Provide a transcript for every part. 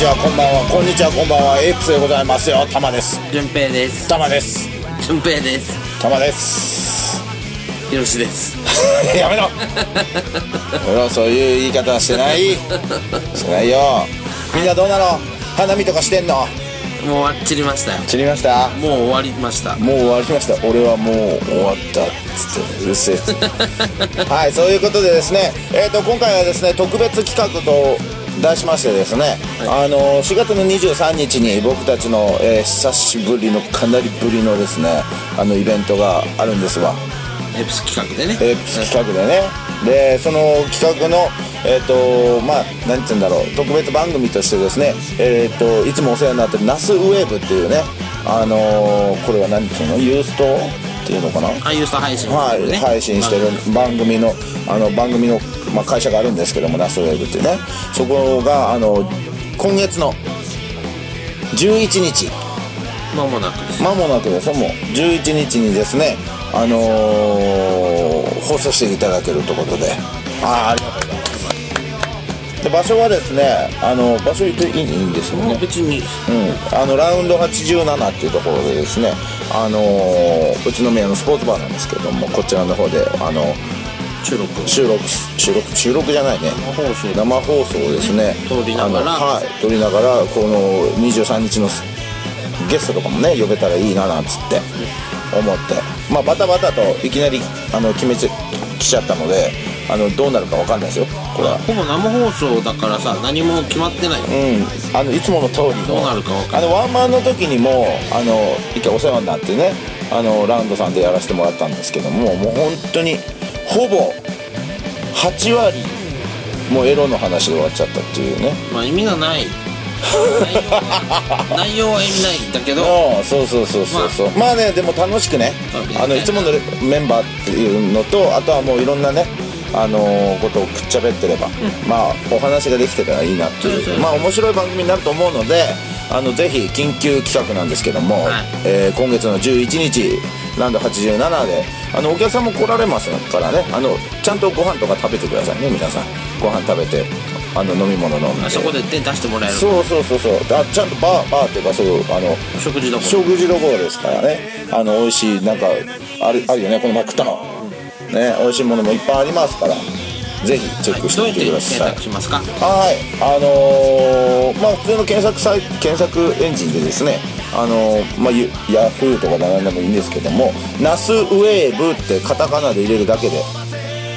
ちはこんばんは。こんにちはこんばんは。エイプスでございますよ。たまです。順平です。たまです。順平です。たまです。ひろしです。やめろ。ほらそういう言い方はしてない。してないよ。みんなどうなの？花見とかしてんの？もう終わっちりましたよ。知りました？もう終わりました。もう終わりました。俺はもう終わったっつってうるせえ。はいそういうことでですねえっ、と今回はですね特別企画と題しましてですね、あの4月の23日に僕たちの、えー久しぶりのかなりぶりのですねあのイベントがあるんですわエプス企画でね。エープス企画でね。でその企画のえっ、とまあ何て言うんだろう特別番組としてですねえっ、といつもお世話になってるナスウェーブっていうねあのーこれは何て言うの？ユースト？っていうのかな？あユースト配信はい、ね。配信してる番組のあの番組の、まあ、会社があるんですけどもナスウェーブっていうね。そこがあの今月の11日。まもなくです。間もなくですよ。もう11日にですねあのー放送していただけるということで。ああありがとうございますで場所はですねあの場所言っていいいいんですよね。別にうん、あのラウンド87っていうところでですね、あのー宇都宮のスポーツバーなんですけどもこちらの方であの収録収録収録収録じゃないね。生放送。生放送をですね。撮りながら。はい。撮りながらこの23日のゲストとかもね呼べたらいいななんつって思って。まあバタバタといきなりあの決めちゃ来ちゃったのであのどうなるかわかんないですよ。これは。ほぼ生放送だからさ何も決まってないうん、あのいつもの通りの。どうなるかわかんあのワンマンの時にもあの一回お世話になってねあのラウンドさんでやらせてもらったんですけどももう本当にほぼ8割もうエロの話で終わっちゃったっていうね。まあ意味のない。内容は意味ないんだけど。うんそうそうそうそうそう。まあ。ねでも楽しくね。あのいつものメンバーっていうのとあとはもういろんなねあのーことをくっちゃべってれば、まあお話ができてたらいいなっていう。まあ面白い番組になると思うのであのぜひ緊急企画なんですけども、はい。えー今月の11日ランド87であのお客さんも来られますからね。あのちゃんとご飯とか食べてくださいね皆さん。ご飯食べてあの飲み物飲んで。あそこで手出してもらえる。そうそうそうそう。あちゃんとバーバーっていうかそういうあの食事どころ。食事どころですからね。あの美味しいなんかあるあるよねこの前食ったのね美味しいものもいっぱいありますからぜひチェックしてみててください。検索しますか？はいあのーまあ普通の検索サイ検索エンジンでですねあのーまあユヤフーとか何でもいいんですけどもナスウェーブってカタカナで入れるだけで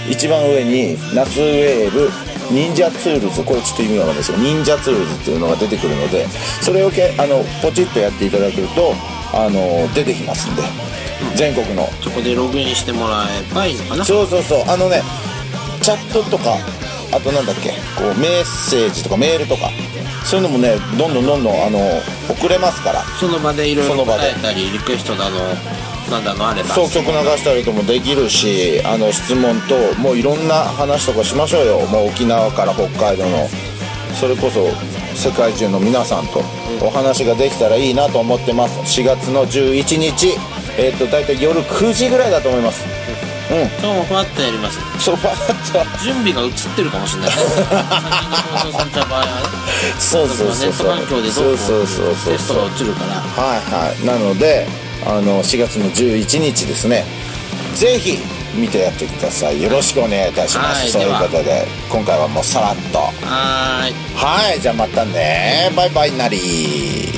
一番上にナスウェーブ忍者ツールズこれちょっと意味わかんないですけど忍者ツールズっていうのが出てくるのでそれをけあのポチッとやっていただけるとあの出てきますんで全国の。そこでログインしてもらえばいいのかな？そうそうそう。あのねチャットとかあとなんだっけ？こうメッセージとかメールとか。そういうのもねどんどんどんどんあの送れますから。その場でいろいろその場で。答えたりリクエストだのなんだのあれば。そう曲流したりともできるしあの質問ともういろんな話とかしましょうよ。もう沖縄から北海道の。それこそ世界中の皆さんとお話ができたらいいなと思ってます。4月の11日えっ、と大体夜9時ぐらいだと思います。うん。今日もふわっとやります。そうパッと。準備が映ってるかもしれない。先に放送された場合はね。そうそうそうネット環境でどうこそうそうそうそうテストが映るから。はいはい。なのであの4月の11日ですね。ぜひ見てやってください。よろしくお願いいたします、はい。そういうことで今回はもうさらっと。は。ーい。はい。じゃあまたね。バイバイなり